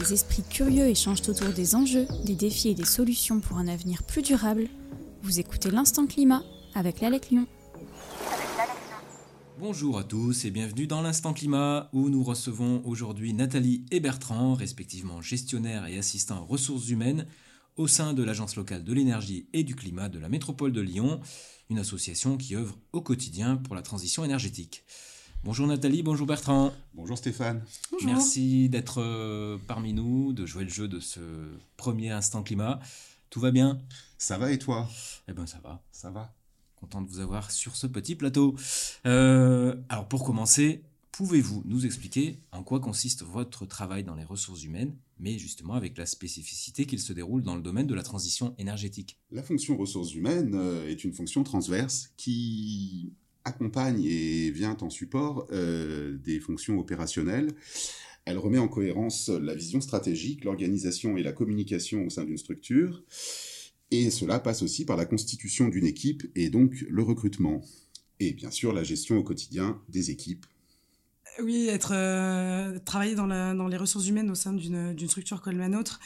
des esprits curieux échangent autour des enjeux, des défis et des solutions pour un avenir plus durable, vous écoutez l'Instant Climat avec l'Alec Lyon. Bonjour à tous et bienvenue dans l'Instant Climat où nous recevons aujourd'hui Nathalie et Bertrand, respectivement gestionnaires et assistants ressources humaines au sein de l'Agence locale de l'énergie et du climat de la métropole de Lyon, une association qui œuvre au quotidien pour la transition énergétique. Bonjour Nathalie, bonjour Bertrand. Bonjour Stéphane. Merci d'être euh, parmi nous, de jouer le jeu de ce premier instant climat. Tout va bien? Ça va et toi? Eh ben ça va. Ça va? Content de vous avoir sur ce petit plateau. Euh, alors pour commencer, pouvez-vous nous expliquer en quoi consiste votre travail dans les ressources humaines, mais justement avec la spécificité qu'il se déroule dans le domaine de la transition énergétique? La fonction ressources humaines euh, est une fonction transverse qui accompagne et vient en support euh, des fonctions opérationnelles. Elle remet en cohérence la vision stratégique, l'organisation et la communication au sein d'une structure. Et cela passe aussi par la constitution d'une équipe et donc le recrutement. Et bien sûr la gestion au quotidien des équipes. Oui, être euh, travailler dans, la, dans, les ressources humaines au sein d'une structure comme la nôtre,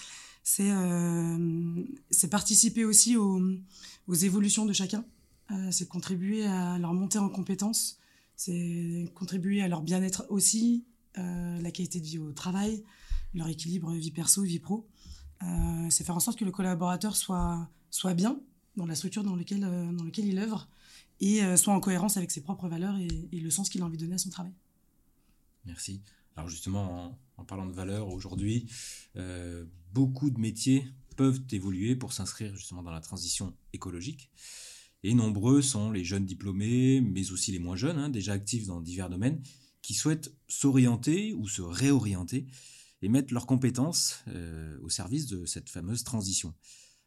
c'est euh, participer aussi aux, aux évolutions de chacun. Euh, c'est contribuer à leur montée en compétences, c'est contribuer à leur bien-être aussi, euh, la qualité de vie au travail, leur équilibre vie perso, vie pro. Euh, c'est faire en sorte que le collaborateur soit, soit bien dans la structure dans laquelle, dans il œuvre et soit en cohérence avec ses propres valeurs et, le sens qu'il a envie de donner à son travail. Merci. Alors justement, en, en parlant de valeurs, aujourd'hui, beaucoup de métiers peuvent évoluer pour s'inscrire justement dans la transition écologique. Et nombreux sont les jeunes diplômés, mais aussi les moins jeunes, hein, déjà actifs dans divers domaines, qui souhaitent s'orienter ou se réorienter et mettre leurs compétences euh, au service de cette fameuse transition.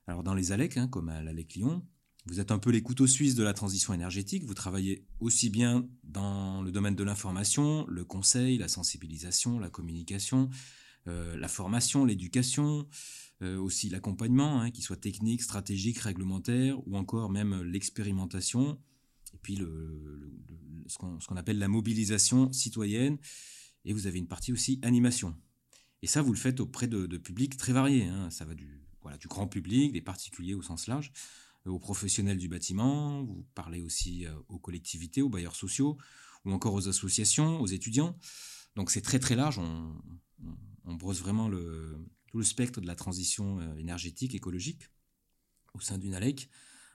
Alors dans les ALEC, hein, comme à l'ALEC Lyon, vous êtes un peu les couteaux suisses de la transition énergétique. Vous travaillez aussi bien dans le domaine de l'information, le conseil, la sensibilisation, la communication, euh, la formation, l'éducation, euh, aussi l'accompagnement, hein, qu'il soit technique, stratégique, réglementaire, ou encore même l'expérimentation, et puis le, ce qu'on appelle la mobilisation citoyenne, et vous avez une partie aussi animation. Et ça, vous le faites auprès de, publics très variés. Hein. Ça va du, voilà, du grand public, des particuliers au sens large, euh, aux professionnels du bâtiment, vous parlez aussi euh, aux collectivités, aux bailleurs sociaux, ou encore aux associations, aux étudiants. Donc c'est très très large, on brosse vraiment le, tout le spectre de la transition euh, énergétique, écologique, au sein d'une ALEC.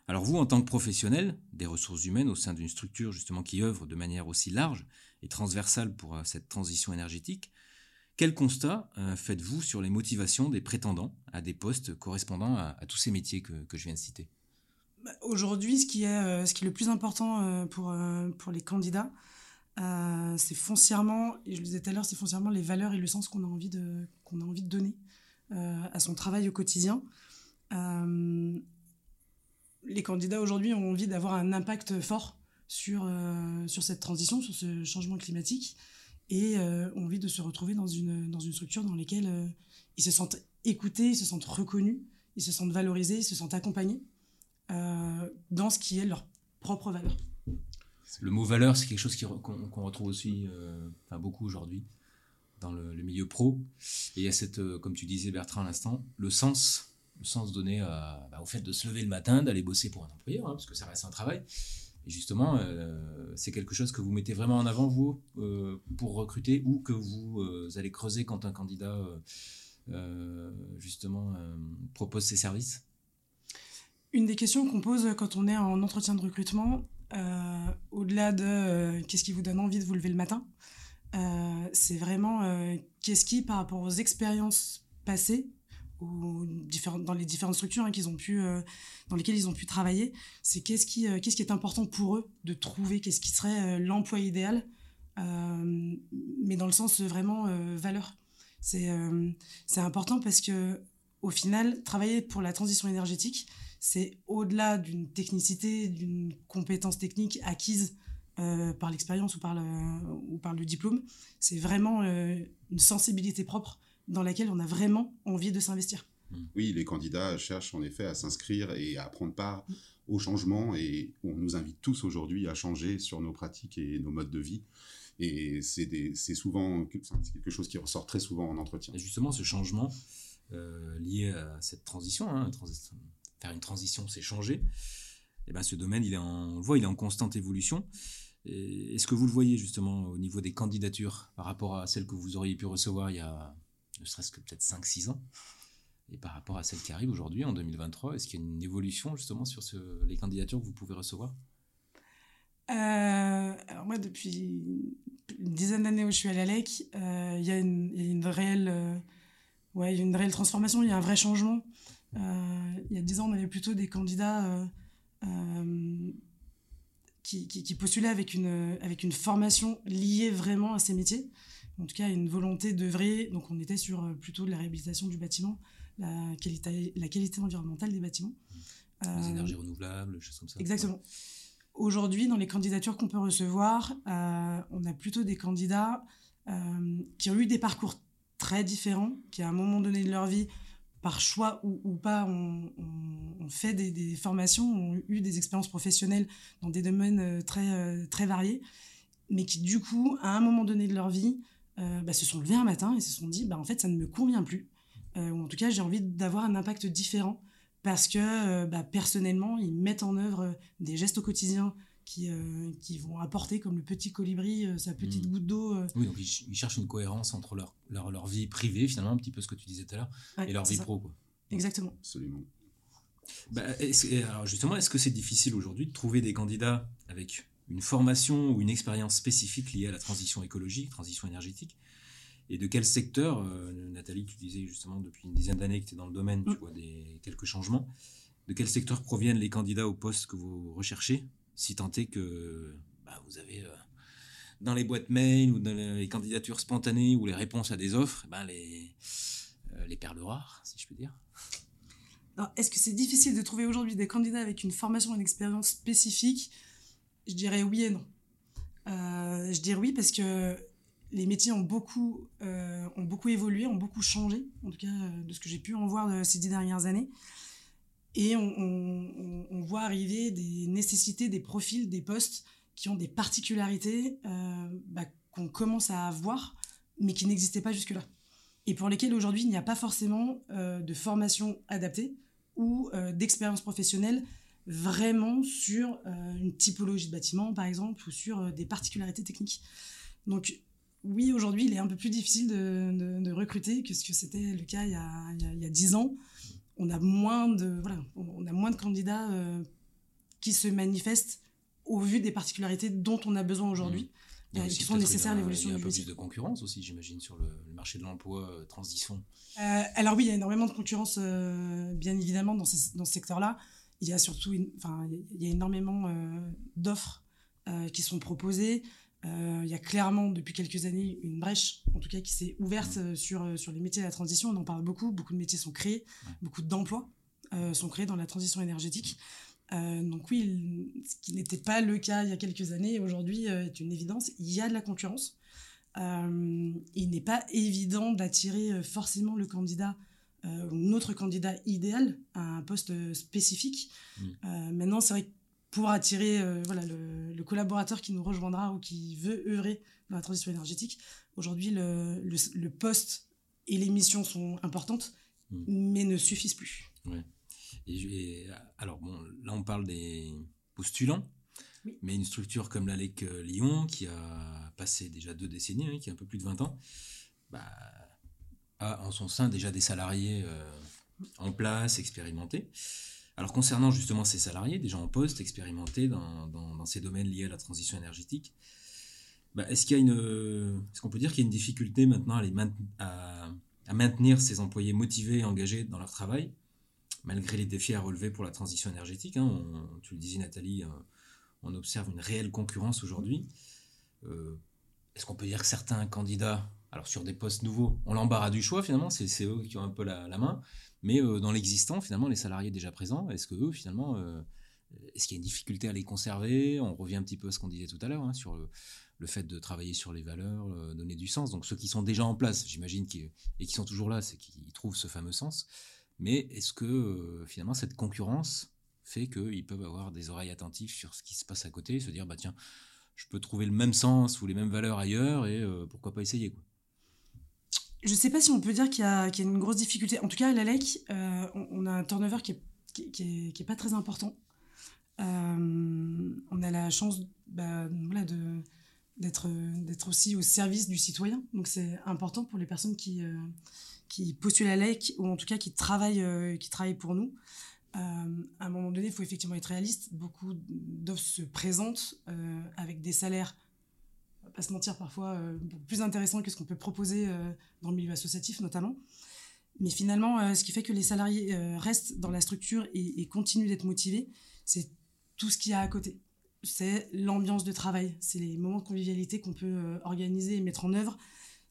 Alors vous, en tant que professionnel des ressources humaines au sein d'une structure justement qui œuvre de manière aussi large et transversale pour euh, cette transition énergétique, quel constat euh, faites-vous sur les motivations des prétendants à des postes correspondant à, tous ces métiers que, je viens de citer? Bah, Aujourd'hui, ce, qui est, ce qui est le plus important pour, pour les candidats, c'est foncièrement, et je le disais tout à l'heure, c'est foncièrement les valeurs et le sens qu'on a envie de, qu'on a envie de donner à son travail au quotidien. Euh, les candidats aujourd'hui ont envie d'avoir un impact fort sur, euh, sur cette transition, sur ce changement climatique, et ont envie de se retrouver dans une, dans une structure dans laquelle ils se sentent écoutés, ils se sentent reconnus, ils se sentent valorisés, ils se sentent accompagnés dans ce qui est leur propre valeur. Le mot valeur, c'est quelque chose qu'on retrouve aussi beaucoup aujourd'hui dans le, milieu pro. Et il y a cette, euh, comme tu disais Bertrand à l'instant, le sens, le sens donné bah, au fait de se lever le matin, d'aller bosser pour un employeur, hein, parce que ça reste un travail. Et justement, euh, c'est quelque chose que vous mettez vraiment en avant, vous, euh, pour recruter, ou que vous allez creuser quand un candidat, justement, propose ses services? Une des questions qu'on pose quand on est en entretien de recrutement, au-delà de qu'est-ce qui vous donne envie de vous lever le matin, euh, c'est vraiment euh, qu'est-ce qui, par rapport aux expériences passées, ou dans les différentes structures hein, euh, dans lesquelles ils ont pu travailler, c'est qu'est-ce qui, qu'est-ce qui est important pour eux de trouver, qu'est-ce qui serait l'emploi idéal, mais dans le sens vraiment valeur. C'est, c'est important parce que au final, travailler pour la transition énergétique, c'est au-delà d'une technicité, d'une compétence technique acquise euh, par l'expérience ou, par le, ou par le diplôme. C'est vraiment euh, une sensibilité propre dans laquelle on a vraiment envie de s'investir. Mmh. Oui, les candidats cherchent en effet à s'inscrire et à prendre part au changement et on nous invite tous aujourd'hui à changer sur nos pratiques et nos modes de vie. Et c'est souvent quelque chose qui ressort très souvent en entretien. Et justement, ce changement lié à cette transition, hein, faire une transition, c'est changer. Et eh ben, ce domaine, il est en, on le voit, il est en constante évolution. Est-ce que vous le voyez justement au niveau des candidatures par rapport à celles que vous auriez pu recevoir il y a ne serait-ce que peut-être 5-6 ans? Et par rapport à celles qui arrivent aujourd'hui en 2023 Est-ce qu'il y a une évolution justement sur les candidatures que vous pouvez recevoir? Euh, alors moi, depuis une dizaine d'années où je suis à l'ALEC, euh, il y, a une réelle, euh, ouais, une réelle transformation, il y a un vrai changement. il y a dix ans, on avait plutôt des candidats qui, qui, postulaient avec une, avec une formation liée vraiment à ces métiers. En tout cas, une volonté d'œuvrer. Donc, on était sur euh, plutôt la réhabilitation du bâtiment, la qualité, la qualité environnementale des bâtiments. Les euh, énergies renouvelables, choses comme ça. Exactement. Aujourd'hui, dans les candidatures qu'on peut recevoir, euh, on a plutôt des candidats qui ont eu des parcours très différents, qui à un moment donné de leur vie par choix ou, pas, ont, fait des, formations, ont eu des expériences professionnelles dans des domaines euh, très, euh, très variés, mais qui du coup, à un moment donné de leur vie, euh, bah, se sont levés un matin et se sont dit, bah, en fait, ça ne me convient plus. ou en tout cas, j'ai envie d'avoir un impact différent parce que bah, personnellement, ils mettent en œuvre des gestes au quotidien qui, euh, qui vont apporter comme le petit colibri euh, sa petite hmm. goutte d'eau. Euh. Oui, donc ils, cherchent une cohérence entre leur, leur, leur, vie privée, finalement, un petit peu ce que tu disais tout à l'heure, et leur vie pro. Quoi. Exactement. Absolument. Bah, alors justement, est-ce que c'est difficile aujourd'hui de trouver des candidats avec une formation ou une expérience spécifique liée à la transition écologique, transition énergétique? Et de quel secteur, Nathalie, tu disais justement depuis une dizaine d'années que tu es dans le domaine, tu hmm. vois des, quelques changements, de quel secteur proviennent les candidats au poste que vous recherchez? Si tant est que bah, vous avez euh, dans les boîtes mail ou dans les candidatures spontanées ou les réponses à des offres, ben les, euh, les perles rares, si je peux dire. Est-ce que c'est difficile de trouver aujourd'hui des candidats avec une formation une expérience spécifique Je dirais oui et non. Euh, je dirais oui parce que les métiers ont beaucoup, ont beaucoup évolué, ont beaucoup changé, en tout cas de ce que j'ai pu en voir ces dix dernières années. Et on, voit arriver des nécessités, des profils, des postes qui ont des particularités euh, bah, qu'on commence à avoir, mais qui n'existaient pas jusque-là. Et pour lesquels aujourd'hui il n'y a pas forcément euh, de formation adaptée ou euh, d'expérience professionnelle vraiment sur une typologie de bâtiment, par exemple, ou sur des particularités techniques. Donc, oui, aujourd'hui, il est un peu plus difficile de, recruter que ce que c'était le cas il y a, il y a 10 ans on a moins de, voilà, on a moins de candidats euh, qui se manifestent au vu des particularités dont on a besoin aujourd'hui. Mmh. Euh, qui sont nécessaires à l'évolution du métier. Il y a un peu plus de concurrence aussi, j'imagine, sur le, marché de l'emploi euh, transition. alors oui, il y a énormément de concurrence, bien évidemment, dans, dans ce secteur-là. Il y a surtout, enfin, il y a énormément d'offres qui sont proposées. Euh, il y a clairement depuis quelques années une brèche, en tout cas qui s'est ouverte mmh. euh, sur, euh, sur les métiers de la transition. On en parle beaucoup, beaucoup de métiers sont créés, beaucoup d'emplois sont créés dans la transition énergétique. donc oui, ce qui n'était pas le cas il y a quelques années, aujourd'hui est une évidence. Il y a de la concurrence. il n'est pas évident d'attirer forcément le candidat ou notre candidat idéal à un poste spécifique. Mmh. maintenant, c'est vrai que pour attirer euh, voilà, le, collaborateur qui nous rejoindra ou qui veut œuvrer dans la transition énergétique. Aujourd'hui, le, le, poste et les missions sont importantes, hmm. mais ne suffisent plus. Ouais. Et, alors, bon, là, on parle des postulants, mais une structure comme l'ALEC euh, Lyon, qui a passé déjà deux décennies, hein, qui a un peu plus de 20 ans, bah, a en son sein déjà des salariés euh, en place, expérimentés. Alors concernant justement ces salariés, déjà en poste, expérimentés dans, ces domaines liés à la transition énergétique, bah, est-ce y a une, qu'on peut dire qu'il y a une difficulté maintenant à, maintenir ces employés motivés et engagés dans leur travail, malgré les défis à relever pour la transition énergétique hein, Tu le disais Nathalie, euh, on observe une réelle concurrence aujourd'hui. Euh, est-ce qu'on peut dire que certains candidats, alors sur des postes nouveaux, ont l'embarras du choix finalement, c'est, eux qui ont un peu la main, mais euh, dans l'existant, finalement, les salariés déjà présents, est-ce que eux, finalement, euh, est-ce qu'il y a une difficulté à les conserver? On revient un petit peu à ce qu'on disait tout à l'heure, hein, sur le, fait de travailler sur les valeurs, euh, donner du sens. Donc ceux qui sont déjà en place, j'imagine, et qui sont toujours là, c'est qu'ils trouvent ce fameux sens. Mais est-ce que finalement cette concurrence fait qu'ils peuvent avoir des oreilles attentives sur ce qui se passe à côté, se dire bah tiens, je peux trouver le même sens ou les mêmes valeurs ailleurs et pourquoi pas essayer quoi? Je sais pas si on peut dire qu'il y, a une grosse difficulté. En tout cas, à l'ALEC, on, a un turnover qui est, pas très important. on a la chance bah, d'être aussi au service du citoyen. Donc c'est important pour les personnes qui, euh, postulent à l'EC ou en tout cas qui travaillent, euh, pour nous. Euh, à un moment donné, il faut effectivement être réaliste. Beaucoup d'offres se présentent avec des salaires, pas se mentir, parfois plus intéressants que ce qu'on peut proposer dans le milieu associatif notamment. Mais finalement, ce qui fait que les salariés restent dans la structure et, et continuent d'être motivés, c'est tout ce qu'il y a à côté c'est l'ambiance de travail, c'est les moments de convivialité qu'on peut euh, organiser et mettre en œuvre.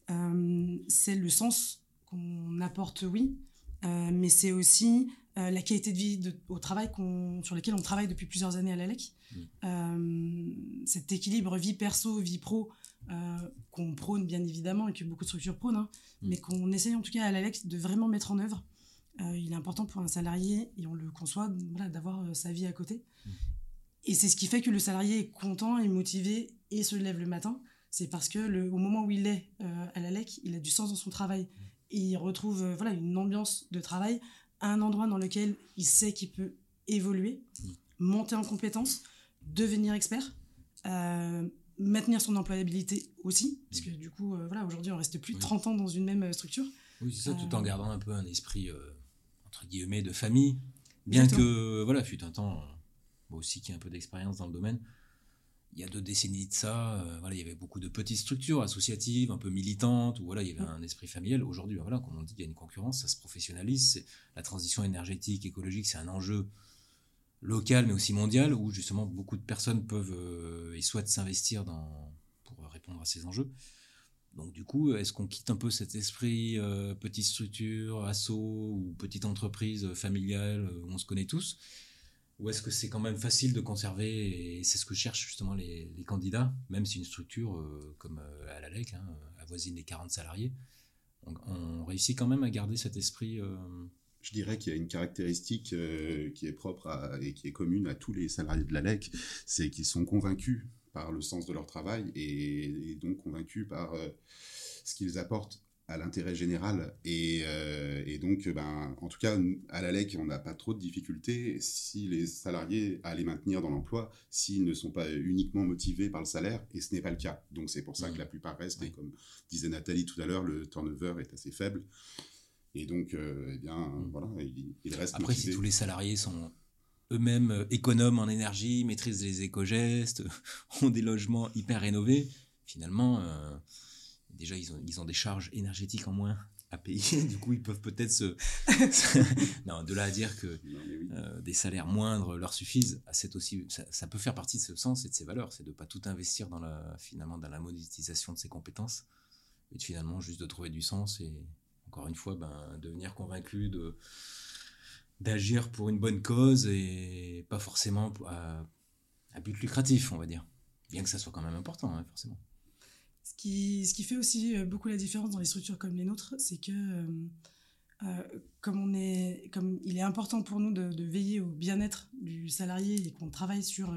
Euh, c'est le sens qu'on apporte, oui, euh, mais c'est aussi la qualité de vie au travail sur lequel on travaille depuis plusieurs années à l'ALEC. Mmh. cet équilibre vie perso, vie pro, qu'on prône bien évidemment et que beaucoup de structures prônent, hein, mmh. mais qu'on essaye en tout cas à l'ALEC de vraiment mettre en œuvre. il est important pour un salarié, et on le conçoit, d'avoir sa vie à côté. Mmh. Et c'est ce qui fait que le salarié est content et motivé et se lève le matin. C'est parce que le, au moment où il est euh, à la LEC, il a du sens dans son travail. Et il retrouve euh, voilà, une ambiance de travail, un endroit dans lequel il sait qu'il peut évoluer, monter en compétences, devenir expert, euh, maintenir son employabilité aussi. Parce que du coup, voilà, aujourd'hui, on reste plus de 30 ans dans une même structure. Oui, c'est ça, tout en gardant un peu un esprit, entre guillemets, de famille. Bien que, voilà, fut un temps moi aussi qui ai un peu d'expérience dans le domaine, il y a deux décennies de ça, euh, voilà, il y avait beaucoup de petites structures associatives, un peu militantes, où voilà, il y avait un esprit familial. Aujourd'hui, ben voilà, comme on dit, il y a une concurrence, ça se professionnalise. La transition énergétique, écologique, c'est un enjeu local, mais aussi mondial, où justement beaucoup de personnes peuvent euh, et souhaitent s'investir dans, pour répondre à ces enjeux. Donc du coup, est-ce qu'on quitte un peu cet esprit euh, petite structure, asso ou petite entreprise familiale où on se connaît tous? Ou est-ce que c'est quand même facile de conserver, et c'est ce que cherchent justement les, candidats, même si une structure euh, comme euh, à l'ALEC hein, avoisine les 40 salariés, on, réussit quand même à garder cet esprit euh, je dirais qu'il y a une caractéristique qui est propre et qui est commune à tous les salariés de l'ALEC, c'est qu'ils sont convaincus par le sens de leur travail et donc convaincus par ce qu'ils apportent à l'intérêt général. Et, euh, et, donc, ben, en tout cas, à la LEC, on n'a pas trop de difficultés si les salariés à les maintenir dans l'emploi, s'ils ne sont pas uniquement motivés par le salaire, et ce n'est pas le cas. Donc, c'est pour ça que la plupart restent, et comme disait Nathalie tout à l'heure, le turnover est assez faible. Et donc, euh, eh bien, mm. voilà, il, il reste Après, si tous les salariés sont eux-mêmes euh, économes en énergie, maîtrisent les éco-gestes, ont des logements hyper rénovés, finalement déjà, ils ont, ils ont des charges énergétiques en moins à payer. Du coup, ils peuvent peut-être se. non, de là à dire que euh, des salaires moindres leur suffisent, ah, c'est aussi, ça, peut faire partie de ce sens et de ces valeurs. C'est de ne pas tout investir dans la, finalement, dans la monétisation de ses compétences et de, finalement juste de trouver du sens et encore une fois, ben, devenir convaincu de d'agir pour une bonne cause et pas forcément à, à but lucratif, on va dire. Bien que ça soit quand même important, hein, forcément. Ce qui, ce qui fait aussi euh, beaucoup la différence dans les structures comme les nôtres, c'est que euh, euh, comme, on est, comme il est important pour nous de, veiller au bien-être du salarié et qu'on travaille sur,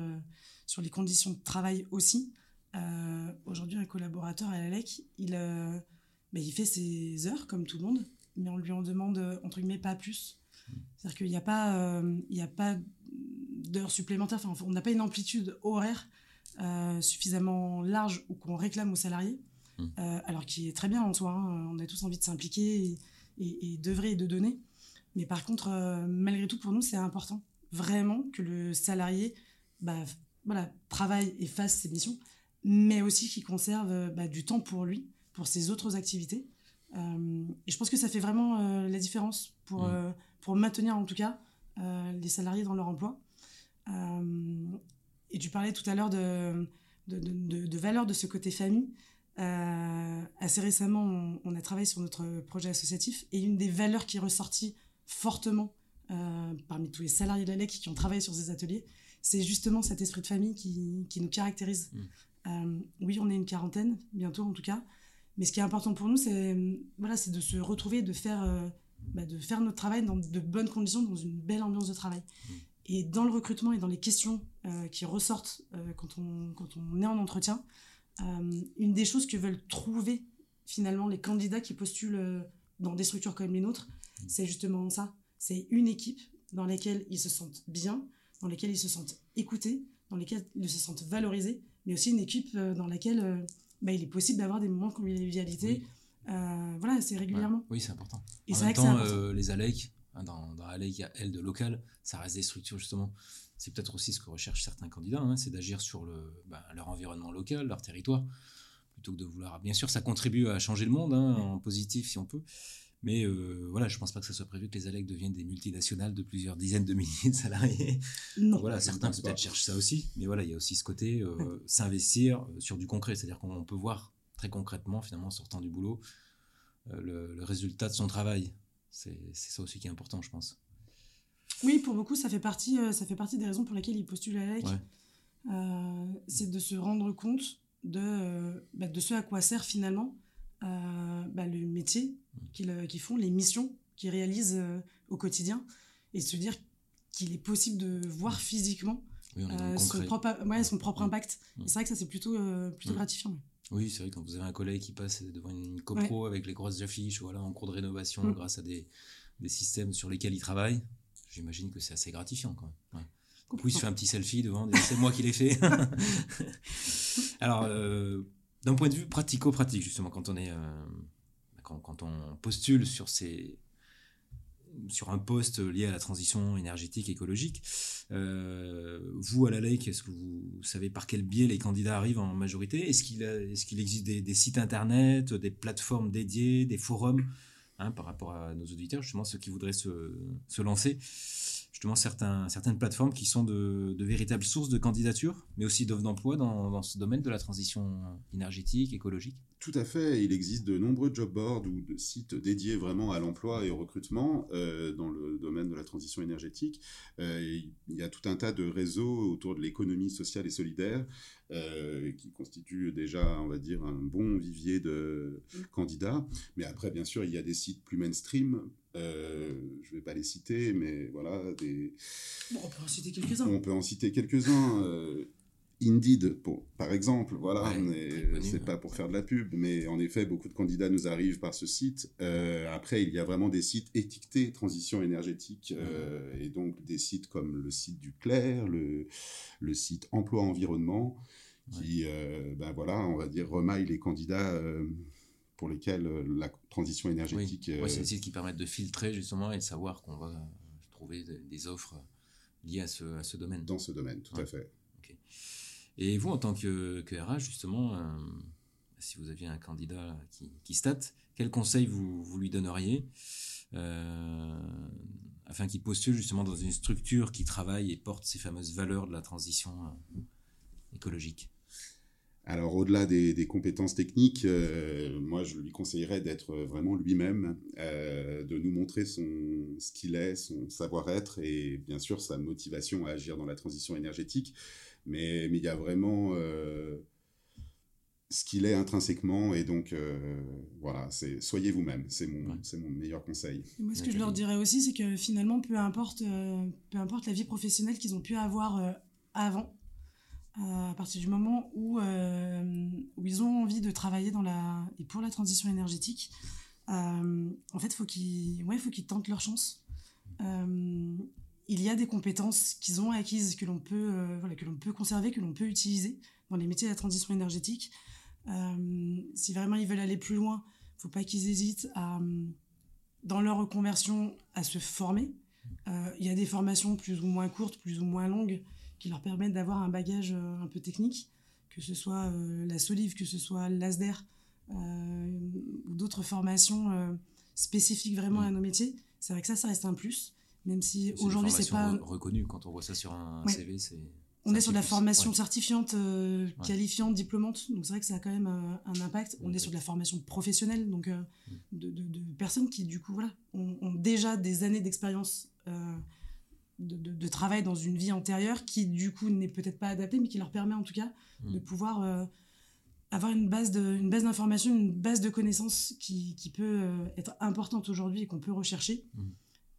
sur les conditions de travail aussi, aujourd'hui un collaborateur à l'ALEC, il, bah, il fait ses heures comme tout le monde, mais on lui en demande entre guillemets pas plus. C'est-à-dire qu'il n'y a pas, il pas d'heures supplémentaires, enfin, on n'a pas une amplitude horaire euh, suffisamment large ou qu'on réclame aux salariés, hmm. euh, alors qui est très bien en soi. Hein. on a tous envie de s'impliquer et, et, d'œuvrer et de donner. Mais par contre, euh, malgré tout, pour nous, c'est important vraiment que le salarié bah, voilà, travaille et fasse ses missions, mais aussi qu'il conserve bah, du temps pour lui, pour ses autres activités. et je pense que ça fait vraiment la différence pour, hmm. pour maintenir en tout cas les salariés dans leur emploi. Et tu parlais tout à l'heure de, de, de, de, valeur de ce côté famille. Euh, assez récemment, on, a travaillé sur notre projet associatif et une des valeurs qui est ressortie fortement euh, parmi tous les salariés de la LEC qui ont travaillé sur ces ateliers, c'est justement cet esprit de famille qui, qui nous caractérise. Mm. Euh, oui, on est une quarantaine, bientôt en tout cas, mais ce qui est important pour nous, c'est voilà, de se retrouver, de faire, bah, de faire notre travail dans de bonnes conditions, dans une belle ambiance de travail. Mm. Et dans le recrutement et dans les questions qui ressortent quand, on, quand on est en entretien, une des choses que veulent trouver finalement les candidats qui postulent dans des structures comme les nôtres, mmh. c'est justement ça. C'est une équipe dans laquelle ils se sentent bien, dans laquelle ils se sentent écoutés, dans lesquels ils se sentent valorisés, mais aussi une équipe dans laquelle bah, il est possible d'avoir des moments de convivialité. Euh, voilà, c'est régulièrement. Oui, c'est important. Et en même temps, euh, les ALEC, hein, dans, dans ALEC, il y a L de local, ça reste des structures justement. C'est peut-être aussi ce que recherchent certains candidats, hein, c'est d'agir sur le, bah, leur environnement local, leur territoire, plutôt que de vouloir. Bien sûr, ça contribue à changer le monde hein, en positif si on peut. Mais euh, voilà, je pense pas que ça soit prévu que les ALEC deviennent des multinationales de plusieurs dizaines de milliers de salariés. Non. Voilà, certains peut-être cherchent ça aussi, mais voilà, il y a aussi ce côté s'investir sur du concret, c'est-à-dire qu'on peut voir très concrètement, finalement, en sortant du boulot, euh, le, résultat de son travail. C'est ça aussi qui est important, je pense. Oui, pour beaucoup, ça fait partie, euh, ça fait partie des raisons pour lesquelles ils postulent à l'AEC. Euh, c'est de se rendre compte de, bah, de ce à quoi sert finalement bah, le métier qu'ils font, les missions qu'ils réalisent au quotidien, et se dire qu'il est possible de voir physiquement son, propre, son propre impact. C'est vrai que ça, c'est plutôt, plutôt gratifiant. Oui, c'est vrai, quand vous avez un collègue qui passe devant une copro avec les grosses affiches, voilà, en cours de rénovation, mm. grâce à des, des, systèmes sur lesquels il travaille, j'imagine que c'est assez gratifiant quand même. Ouais. il se fait un petit selfie devant, c'est moi qui l'ai fait. Alors, euh, d'un point de vue pratico-pratique, justement, quand on est. Euh, quand, quand, on postule sur ces, sur un poste lié à la transition énergétique écologique. Euh, vous, à la LEC, est-ce que vous savez par quel biais les candidats arrivent en majorité? Est-ce qu'il existe des, sites internet, des plateformes dédiées, des forums hein, par rapport à nos auditeurs, justement ceux qui voudraient se lancer? Justement certaines plateformes qui sont de, véritables sources de candidature, mais aussi d'offres d'emploi dans, dans, ce domaine de la transition énergétique, écologique Tout à fait. Il existe de nombreux job boards ou de sites dédiés vraiment à l'emploi et au recrutement euh, dans le domaine de la transition énergétique. Euh, il y a tout un tas de réseaux autour de l'économie sociale et solidaire euh, qui constituent déjà, on va dire, un bon vivier de candidats. Mais après, bien sûr, il y a des sites plus mainstream euh, je ne vais pas les citer, mais voilà. Des... on peut en citer quelques-uns. On peut en citer quelques-uns. Euh, Indeed, pour, par exemple, voilà, c'est pas pour faire de la pub, mais en effet, beaucoup de candidats nous arrivent par ce site. Euh, après, il y a vraiment des sites étiquetés transition énergétique, et donc des sites comme le site du Clair, le, le site emploi environnement, qui, ben voilà, on va dire, remaille les candidats pour lesquels euh, la transition énergétique. Oui, c'est des sites qui permettent de filtrer justement et de savoir qu'on va trouver des offres liées à ce, à ce domaine. Dans ce domaine, tout à fait. Et vous, en tant que, que RH, justement, euh, si vous aviez un candidat qui, qui state, quel conseil vous, vous lui donneriez euh, afin qu'il postule justement dans une structure qui travaille et porte ces fameuses valeurs de la transition écologique? Alors au-delà des, compétences techniques, euh, moi je lui conseillerais d'être vraiment lui-même, euh, de nous montrer son, ce qu'il est, son savoir-être et bien sûr sa motivation à agir dans la transition énergétique. Mais, mais il y a vraiment euh, ce qu'il est intrinsèquement et donc voilà, c'est soyez vous-même, c'est mon, c'est mon meilleur conseil. moi ce que je leur dirais aussi, c'est que finalement peu importe, peu importe la vie professionnelle qu'ils ont pu avoir avant, euh, à partir du moment où, euh, où, ils ont envie de travailler pour la transition énergétique, euh, en fait, faut qu'ils ouais, faut qu'ils tentent leur chance. il y a des compétences qu'ils ont acquises, que l'on peut, voilà, que l'on peut conserver, que l'on peut utiliser dans les métiers de la transition énergétique. si vraiment ils veulent aller plus loin, faut pas qu'ils hésitent à, dans leur reconversion à se former. Il y a des formations plus ou moins courtes, plus ou moins longues, qui leur permettent d'avoir un bagage euh, un peu technique, que ce soit euh, la Solive, que ce soit l'ASDER euh, ou d'autres formations spécifiques vraiment à nos métiers. C'est vrai que ça, ça reste un plus, même si aujourd'hui c'est pas reconnu quand on voit ça sur un CV, c'est on est sur de la formation certifiante, qualifiante, diplômante, donc c'est vrai que ça a quand même un impact. On est sur de la formation professionnelle, donc mm. de, personnes qui du coup voilà, ont, déjà des années d'expérience de, travail dans une vie antérieure qui du coup n'est peut-être pas adaptée mais qui leur permet en tout cas mm. de pouvoir euh, avoir une base de une une base de connaissances qui, peut euh, être importante aujourd'hui et qu'on peut rechercher mm.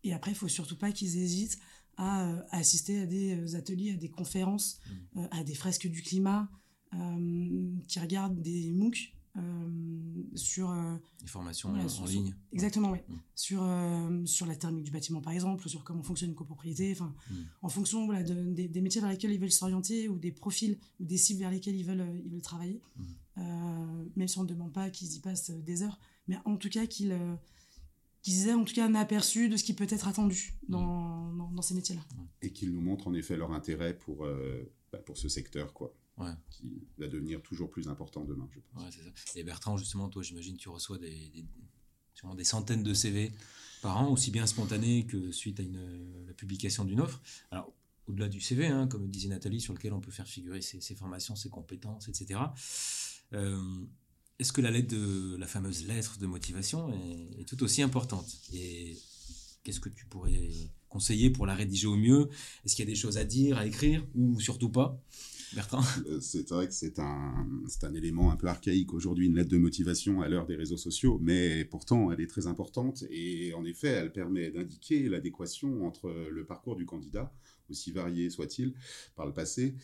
et après il faut surtout pas qu'ils hésitent à, assister à des ateliers, à des conférences, mmh. à des fresques du climat, qui regardent des MOOC sur les formations en ligne exactement oui mmh. sur sur la thermique du bâtiment par exemple sur comment fonctionne une copropriété enfin mmh. en fonction voilà, des, des, métiers vers lesquels ils veulent s'orienter ou des profils ou des cibles vers lesquels ils veulent ils veulent travailler même si on ne demande pas qu'ils y passent des heures mais en tout cas qu'ils qu'ils aient en tout cas un aperçu de ce qui peut être attendu dans, dans, ces métiers-là. Et qu'ils nous montrent en effet leur intérêt pour, euh, bah, pour ce secteur, quoi. Qui va devenir toujours plus important demain, je pense. Ouais, ça. Et Bertrand, justement, toi, j'imagine, tu reçois des, des, des, centaines de CV par an, aussi bien spontanés que suite à une, la publication d'une offre. Alors, au-delà du CV, hein, comme disait Nathalie, sur lequel on peut faire figurer ses, ses formations, ses compétences, etc. Euh, est-ce que la lettre de la fameuse lettre de motivation est, tout aussi importante? Et qu'est-ce que tu pourrais conseiller pour la rédiger au mieux? Est-ce qu'il y a des choses à dire, à écrire ou surtout pas? Bertrand? Euh, C'est vrai que c'est un, un élément un peu archaïque aujourd'hui, une lettre de motivation à l'heure des réseaux sociaux, mais pourtant elle est très importante et en effet elle permet d'indiquer l'adéquation entre le parcours du candidat, aussi varié soit-il par le passé,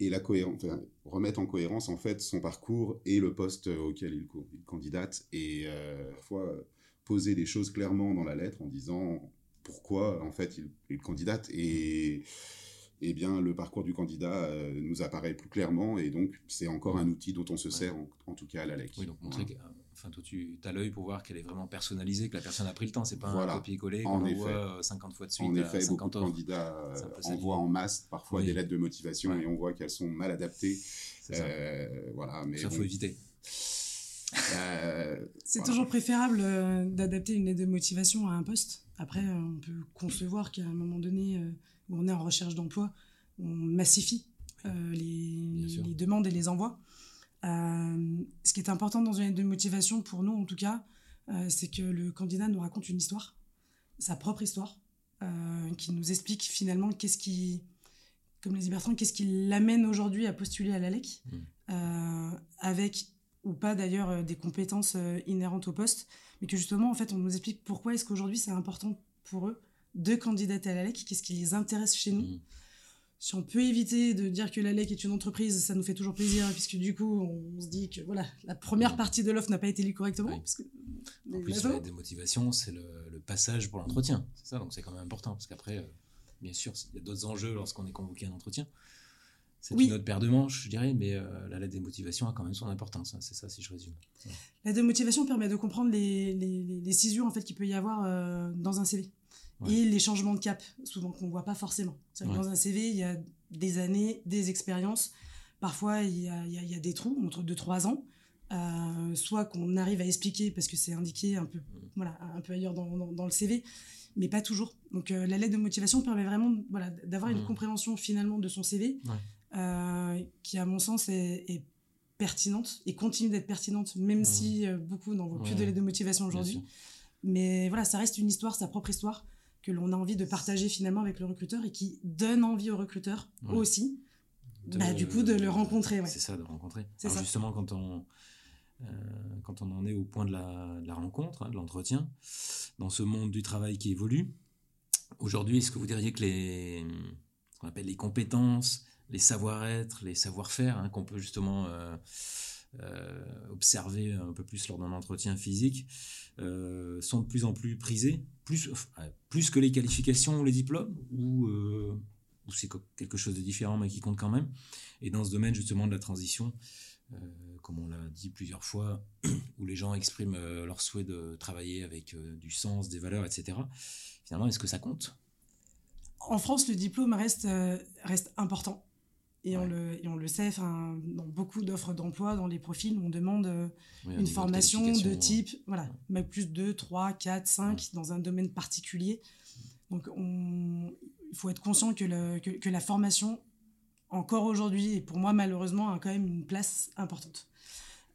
et la cohérence, remettre en cohérence en fait son parcours et le poste auquel il, candidate et euh, fois poser les choses clairement dans la lettre en disant pourquoi en fait il, il candidate et eh bien, le parcours du candidat euh, nous apparaît plus clairement et donc c'est encore un outil dont on se sert, en, tout cas à la LEC. Oui, donc montrer que enfin, toi, tu as l'œil pour voir qu'elle est vraiment personnalisée, que la personne a pris le temps, c'est pas un copier-coller qu'on voit 50 fois de suite. En effet, beaucoup de candidats envoient en masse parfois des lettres de motivation et on voit qu'elles sont mal adaptées. Euh, voilà, mais ça faut éviter. Euh, c'est toujours préférable d'adapter une lettre de motivation à un poste. Après, on peut concevoir qu'à un moment donné, où on est en recherche d'emploi, on massifie euh, les, demandes et les envois. Euh, ce qui est important dans une lettre de motivation, pour nous en tout cas, euh, c'est que le candidat nous raconte une histoire, sa propre histoire, qui nous explique finalement qu'est-ce qui, comme les Bertrand, qu'est-ce qui l'amène aujourd'hui à postuler à l'ALEC, mmh. avec ou pas d'ailleurs des compétences inhérentes au poste, mais que justement en fait on nous explique pourquoi est-ce qu'aujourd'hui c'est important pour eux de candidater à la LEC, qu'est-ce qui les intéresse chez nous. Mm. Si on peut éviter de dire que la LEC est une entreprise, ça nous fait toujours plaisir, puisque du coup, on se dit que voilà, la première mm. partie de l'offre n'a pas été lue correctement. Parce que, en plus, la démotivation, c'est le, passage pour l'entretien. C'est ça, donc c'est quand même important, parce qu'après, euh, bien sûr, il y a d'autres enjeux lorsqu'on est convoqué à un entretien. C'est une autre paire de manches, je dirais, mais euh, la lettre de motivation a quand même son importance. Hein, c'est ça, si je résume. La démotivation permet de comprendre les, les, les, cisions en fait, qu'il peut y avoir euh, dans un CV et les changements de cap, souvent qu'on ne voit pas forcément. Dans un CV, il y a des années, des expériences. Parfois, il y a, il y a, des trous entre 2-3 ans. Euh, soit qu'on arrive à expliquer parce que c'est indiqué un peu, voilà, un peu ailleurs dans, dans, le CV, mais pas toujours. Donc euh, la lettre de motivation permet vraiment voilà, d'avoir une mm. compréhension finalement de son CV euh, qui, à mon sens, est, pertinente et continue d'être pertinente, même mm. si beaucoup n'en voient plus de lettre de motivation aujourd'hui. Mais voilà, ça reste une histoire, sa propre histoire que l'on a envie de partager finalement avec le recruteur et qui donne envie au recruteur aussi, bah, du coup, de le rencontrer. C'est ça, de rencontrer. Alors justement, quand on, euh, quand on en est au point de la, rencontre, hein, de l'entretien, dans ce monde du travail qui évolue, aujourd'hui, est-ce que vous diriez que les, ce qu'on appelle les compétences, les savoir-être, les savoir-faire, hein, qu'on peut justement euh, euh, observer un peu plus lors d'un entretien physique, sont de plus en plus prisés plus, plus que les qualifications ou les diplômes, ou, euh, c'est quelque chose de différent mais qui compte quand même. Et dans ce domaine justement de la transition, euh, comme on l'a dit plusieurs fois, où les gens expriment euh, leur souhait de travailler avec du sens, des valeurs, etc. Finalement, est-ce que ça compte? En France, le diplôme reste important. Et, on le, et on le sait, dans beaucoup d'offres d'emploi, dans les profils, on demande euh, une formation de, type, voilà, mais plus 2, 3, 4, 5 dans un domaine particulier. Donc il faut être conscient que, le, que, la formation, encore aujourd'hui, et pour moi malheureusement, a quand même une place importante.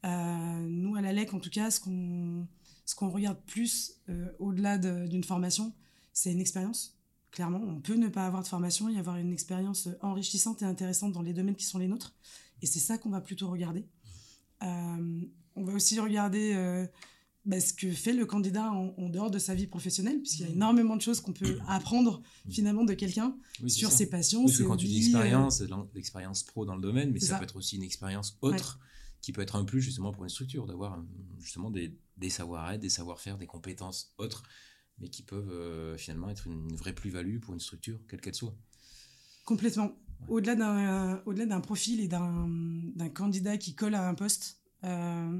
Euh, nous, à la LEC, en tout cas, ce qu'on ce qu'on regarde plus euh, au-delà d'une formation, c'est une expérience Clairement, on peut ne pas avoir de formation et avoir une expérience enrichissante et intéressante dans les domaines qui sont les nôtres. Et c'est ça qu'on va plutôt regarder. Euh, on va aussi regarder euh, bah, ce que fait le candidat en, dehors de sa vie professionnelle, puisqu'il y a Mmh. énormément de choses qu'on peut apprendre Mmh. finalement de quelqu'un Oui, sur ça. ses passions, Oui, parce que ses quand tu dis euh, expérience, l'expérience pro dans le domaine, mais ça, ça. peut être aussi une expérience autre qui peut être un plus justement pour une structure, d'avoir euh, justement des, des savoir-être, des savoir-faire, des compétences autres, mais qui peuvent euh, finalement être une, une vraie plus-value pour une structure, quelle qu'elle soit. Complètement. Au-delà d'un au-delà d'un profil et d'un candidat qui colle à un poste, euh,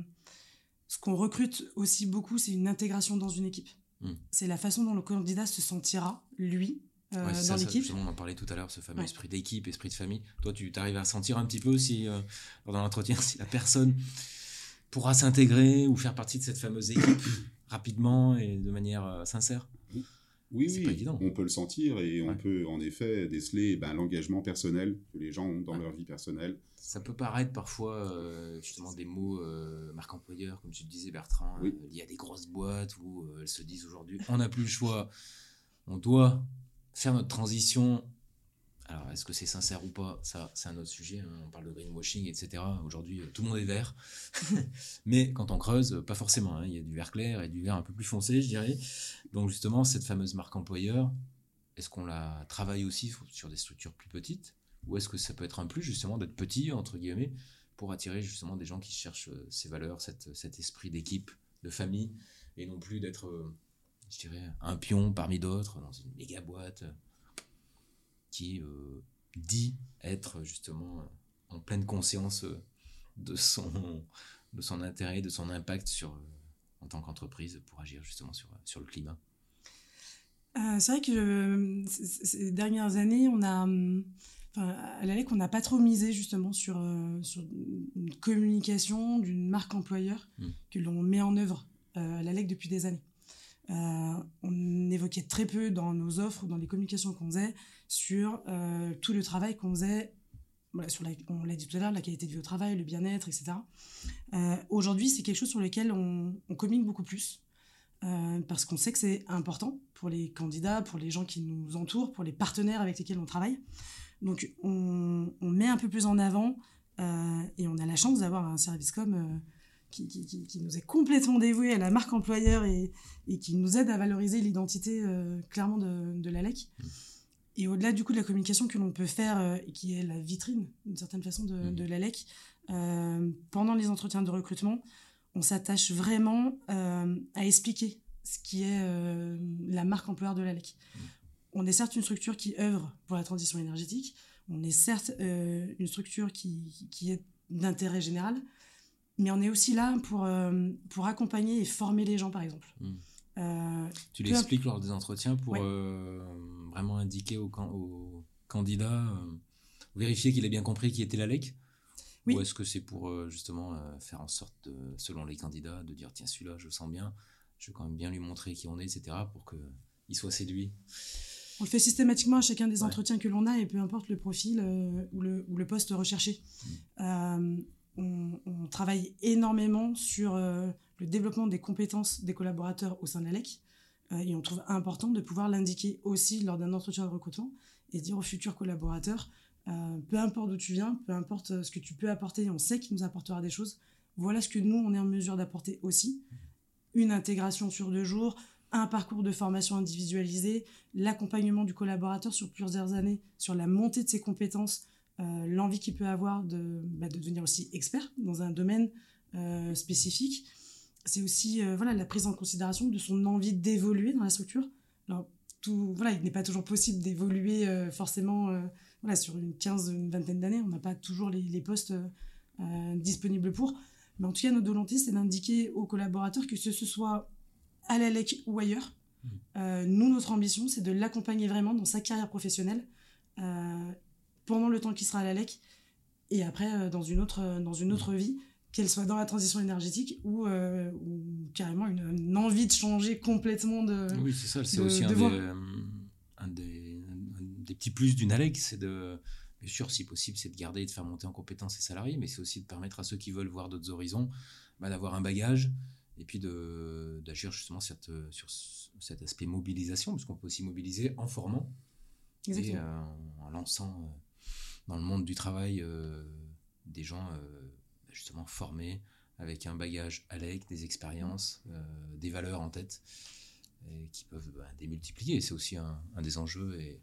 ce qu'on recrute aussi beaucoup, c'est une intégration dans une équipe. Mm. C'est la façon dont le candidat se sentira, lui, euh, Ouais, dans l'équipe. on en parlait tout à l'heure, ce fameux Ouais. esprit d'équipe, esprit de famille. Toi, tu arrives à sentir un petit peu si, euh, lors d'un entretien, si la personne pourra s'intégrer ou faire partie de cette fameuse équipe rapidement et de manière euh, sincère. Oui, oui, pas évident. on peut le sentir et on peut en effet déceler ben, l'engagement personnel que les gens ont dans Ouais. leur vie personnelle. Ça peut paraître parfois euh, justement des mots euh, marque employeur, comme tu le disais Bertrand, Oui. euh, liés à des grosses boîtes où euh, elles se disent aujourd'hui on n'a plus le choix, on doit faire notre transition. Alors est-ce que c'est sincère ou pas? Ça, c'est un autre sujet. hein. On parle de greenwashing, etc. Aujourd'hui, euh, tout le monde est vert. Mais quand on creuse, euh, pas forcément. hein. Il y a du vert clair et du vert un peu plus foncé, je dirais. Donc justement, cette fameuse marque employeur, est-ce qu'on la travaille aussi sur des structures plus petites? Ou est-ce que ça peut être un plus justement d'être petit, entre guillemets, pour attirer justement des gens qui cherchent euh, ces valeurs, cet esprit d'équipe, de famille, et non plus d'être, je dirais, un pion parmi d'autres dans une méga boîte qui euh, dit être justement en pleine conscience euh, de son, de son intérêt, de son impact sur, euh, en tant qu'entreprise pour agir justement sur, sur le climat. Euh, c'est vrai que ces dernières années, on a, hum, enfin, à la LEC, on n'a pas trop misé justement sur, sur une communication d'une marque employeur Mm. que l'on met en œuvre à la LEC depuis des années. Euh, on évoquait très peu dans nos offres, dans les communications qu'on faisait, sur euh, tout le travail qu'on faisait, sur on l'a dit tout à l'heure, la qualité de vie au travail, le bien-être, etc. Euh, Aujourd'hui, c'est quelque chose sur lequel on, communique beaucoup plus. Euh, parce qu'on sait que c'est important pour les candidats, pour les gens qui nous entourent, pour les partenaires avec lesquels on travaille. Donc on, on met un peu plus en avant et on a la chance d'avoir un service com euh, qui, qui, qui- qui nous est complètement dévoué à la marque employeur et, et qui nous aide à valoriser l'identité euh, clairement de, de l'ALEC. Et au-delà du coup de la communication que l'on peut faire euh, et qui est la vitrine d'une certaine façon de, Mhm. de l'ALEC, euh, pendant les entretiens de recrutement, on s'attache vraiment euh, à expliquer ce qui est euh, la marque employeur de l'ALEC. On est certes une structure qui œuvre pour la transition énergétique, on est certes euh, une structure qui est d'intérêt général, mais on est aussi là pour, euh, pour accompagner et former les gens, par exemple. Mm. Euh, Tu Peu l'expliques lors des entretiens pour Ouais. euh, vraiment indiquer au, can- au candidat, vérifier qu'il a bien compris qui était la LEC Oui. Ou est-ce que c'est pour justement faire en sorte, de, selon les candidats, de dire tiens, celui-là, je le sens bien, je vais quand même bien lui montrer qui on est, etc., pour qu'il soit séduit On le fait systématiquement à chacun des Ouais. entretiens que l'on a et peu importe le profil euh, ou, le, ou le poste recherché. Mm. Euh, on, travaille énormément sur euh, le développement des compétences des collaborateurs au sein de l'ALEC euh, et on trouve important de pouvoir l'indiquer aussi lors d'un entretien de recrutement et dire aux futurs collaborateurs euh, peu importe d'où tu viens, peu importe ce que tu peux apporter, on sait qu'il nous apportera des choses. Voilà ce que nous, on est en mesure d'apporter aussi. Une intégration sur deux jours, un parcours de formation individualisé, l'accompagnement du collaborateur sur plusieurs années, sur la montée de ses compétences, euh, l'envie qu'il peut avoir de, bah, de devenir aussi expert dans un domaine euh, spécifique. C'est aussi euh, voilà, la prise en considération de son envie d'évoluer dans la structure. Alors, tout, voilà, il n'est pas toujours possible d'évoluer forcément voilà, sur une quinze, une vingtaine d'années. On n'a pas toujours les, les postes disponibles pour. Mais en tout cas, notre volonté, c'est d'indiquer aux collaborateurs que ce, ce soit à la LEC ou ailleurs, euh, nous, notre ambition, c'est de l'accompagner vraiment dans sa carrière professionnelle pendant le temps qu'il sera à la LEC et après euh, dans une autre, euh, dans une autre vie, qu'elle soit dans la transition énergétique ou, euh, ou carrément une, une envie de changer complètement de. Oui, c'est ça, c'est aussi de un, des, un, des, un des petits plus d'une ALEC, c'est de, bien sûr, si possible, c'est de garder et de faire monter en compétence ses salariés, mais c'est aussi de permettre à ceux qui veulent voir d'autres horizons bah, d'avoir un bagage et puis d'agir justement cette, sur ce- cet aspect mobilisation, parce qu'on peut aussi mobiliser en formant et Exactement. euh, en lançant dans le monde du travail euh, des gens euh, justement formés avec un bagage ALEC, des expériences, des valeurs en tête, qui peuvent bah, démultiplier. C'est aussi un, des enjeux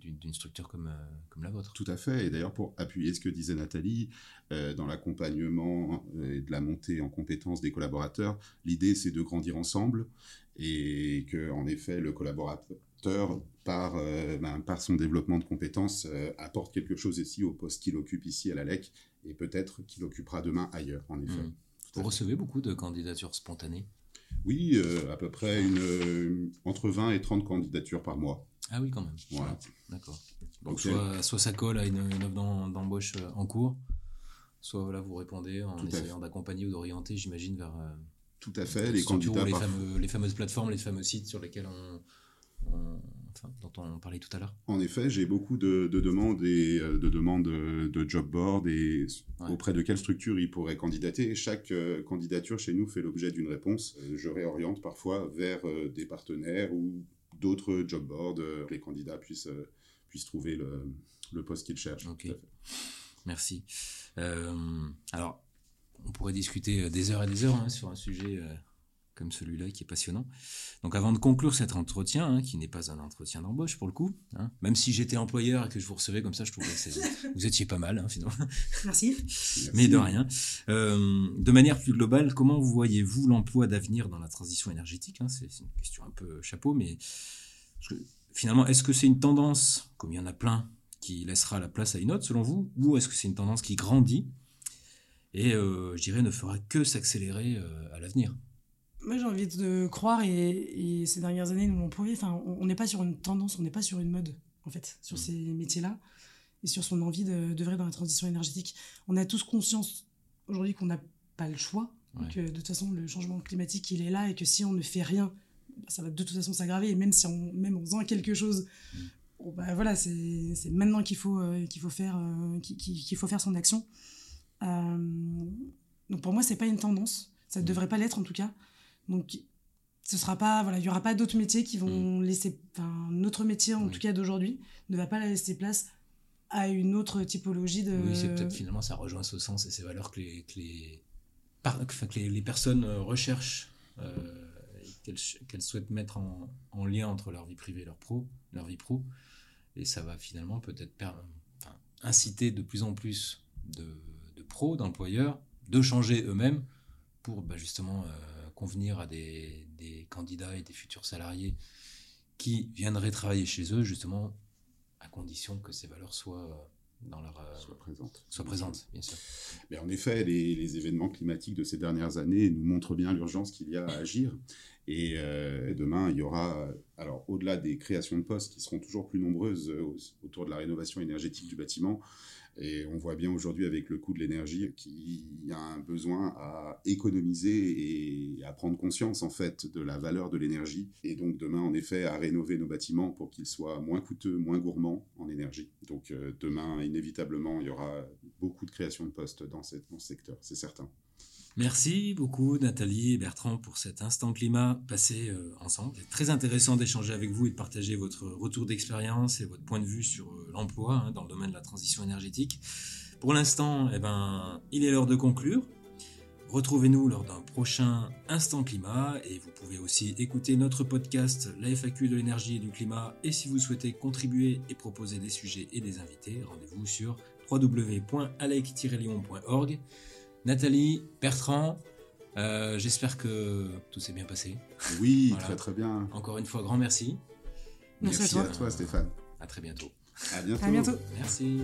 d'une structure comme, euh, comme la vôtre. Tout à fait. Et d'ailleurs, pour appuyer ce que disait Nathalie, euh, dans l'accompagnement et de la montée en compétences des collaborateurs, l'idée, c'est de grandir ensemble et que, en effet, le collaborateur, par, euh, ben, par son développement de compétences, apporte quelque chose ici au poste qu'il occupe ici à la LEC et peut-être qu'il occupera demain ailleurs, en effet. Mmh. Vous recevez beaucoup de candidatures spontanées? Oui, à peu près une, entre 20 et 30 candidatures par mois. Ah oui, quand même. Voilà. D'accord. Donc, soit, soit, ça colle à une, offre d'embauche euh, en cours, soit voilà, vous répondez en essayant d'accompagner ou d'orienter, j'imagine, vers. Euh, Tout à fait, les candidats. Les, fameux, les, fameuses plateformes, les fameux sites sur lesquels on, enfin, dont on parlait tout à l'heure. En effet, j'ai beaucoup de, demandes et euh, de demandes de, job board et auprès de quelle structure ils pourraient candidater. Chaque candidature chez nous fait l'objet d'une réponse. je réoriente parfois vers des partenaires ou d'autres job boards, euh, les candidats puissent, euh, puissent trouver le, le poste qu'ils cherchent. Ok. Merci. Euh, alors, on pourrait discuter des heures et des heures hein, sur un sujet comme celui-là qui est passionnant. Donc avant de conclure cet entretien, hein, qui n'est pas un entretien d'embauche pour le coup, hein, même si j'étais employeur et que je vous recevais comme ça, je trouvais que vous étiez pas mal hein, finalement. Merci. Mais de rien. Euh, de manière plus globale, comment voyez-vous l'emploi d'avenir dans la transition énergétique C'est une question un peu chapeau, mais finalement, est-ce que c'est une tendance, comme il y en a plein, qui laissera la place à une autre selon vous, ou est-ce que c'est une tendance qui grandit et, euh, je dirais, ne fera que s'accélérer euh, à l'avenir? Moi, j'ai envie de croire, et, ces dernières années nous l'ont prouvé, on n'est pas sur une tendance, on n'est pas sur une mode, en fait, sur mm. ces métiers-là, et sur son envie de d'œuvrer dans la transition énergétique. On a tous conscience aujourd'hui qu'on n'a pas le choix, que de toute façon, le changement climatique, il est là, et que si on ne fait rien, ça va de toute façon s'aggraver, et même, si on, même en faisant quelque chose, mm. bah, voilà, c'est maintenant qu'il faut, euh, qu'il faut, faire, euh, qu'il faut faire son action. Euh, donc pour moi, c'est pas une tendance, ça ne mm. devrait pas l'être en tout cas. Donc, ce sera pas, voilà, il y aura pas d'autres métiers qui vont mm. laisser, enfin, notre métier en tout cas d'aujourd'hui ne va pas laisser place à une autre typologie de. Oui, c'est peut-être finalement ça rejoint ce sens et ces valeurs que les, que les, que les, personnes euh, recherchent, euh, qu'elles souhaitent mettre en, en, lien entre leur vie privée et leur pro, leur vie pro, et ça va finalement peut-être enfin, inciter de plus en plus de, de pros, d'employeurs, de changer eux-mêmes pour bah, justement euh, convenir à des, des, candidats et des futurs salariés qui viendraient travailler chez eux, justement, à condition que ces valeurs soient euh, dans leur euh, soit présentes. Soit présentes, bien sûr. Mais en effet, les, les, événements climatiques de ces dernières années nous montrent bien l'urgence qu'il y a à agir. Et euh, demain, il y aura, alors au-delà des créations de postes qui seront toujours plus nombreuses autour de la rénovation énergétique du bâtiment, et on voit bien aujourd'hui avec le coût de l'énergie qu'il y a un besoin à économiser et à prendre conscience en fait de la valeur de l'énergie. Et donc demain en effet à rénover nos bâtiments pour qu'ils soient moins coûteux, moins gourmands en énergie. Donc euh, demain inévitablement il y aura beaucoup de création de postes dans, ce secteur, c'est certain. Merci beaucoup Nathalie et Bertrand pour cet instant climat passé euh, ensemble. C'est très intéressant d'échanger avec vous et de partager votre retour d'expérience et votre point de vue sur euh, l'emploi hein, dans le domaine de la transition énergétique. Pour l'instant, eh ben, il est l'heure de conclure. Retrouvez-nous lors d'un prochain Instant Climat et vous pouvez aussi écouter notre podcast La FAQ de l'énergie et du climat et si vous souhaitez contribuer et proposer des sujets et des invités, rendez-vous sur www.alec-lyon.org. Nathalie, Bertrand, euh, j'espère que tout s'est bien passé. Oui, très très bien. Encore une fois, grand merci. Merci, à, toi. Stéphane. À très bientôt. À bientôt. À bientôt. Merci.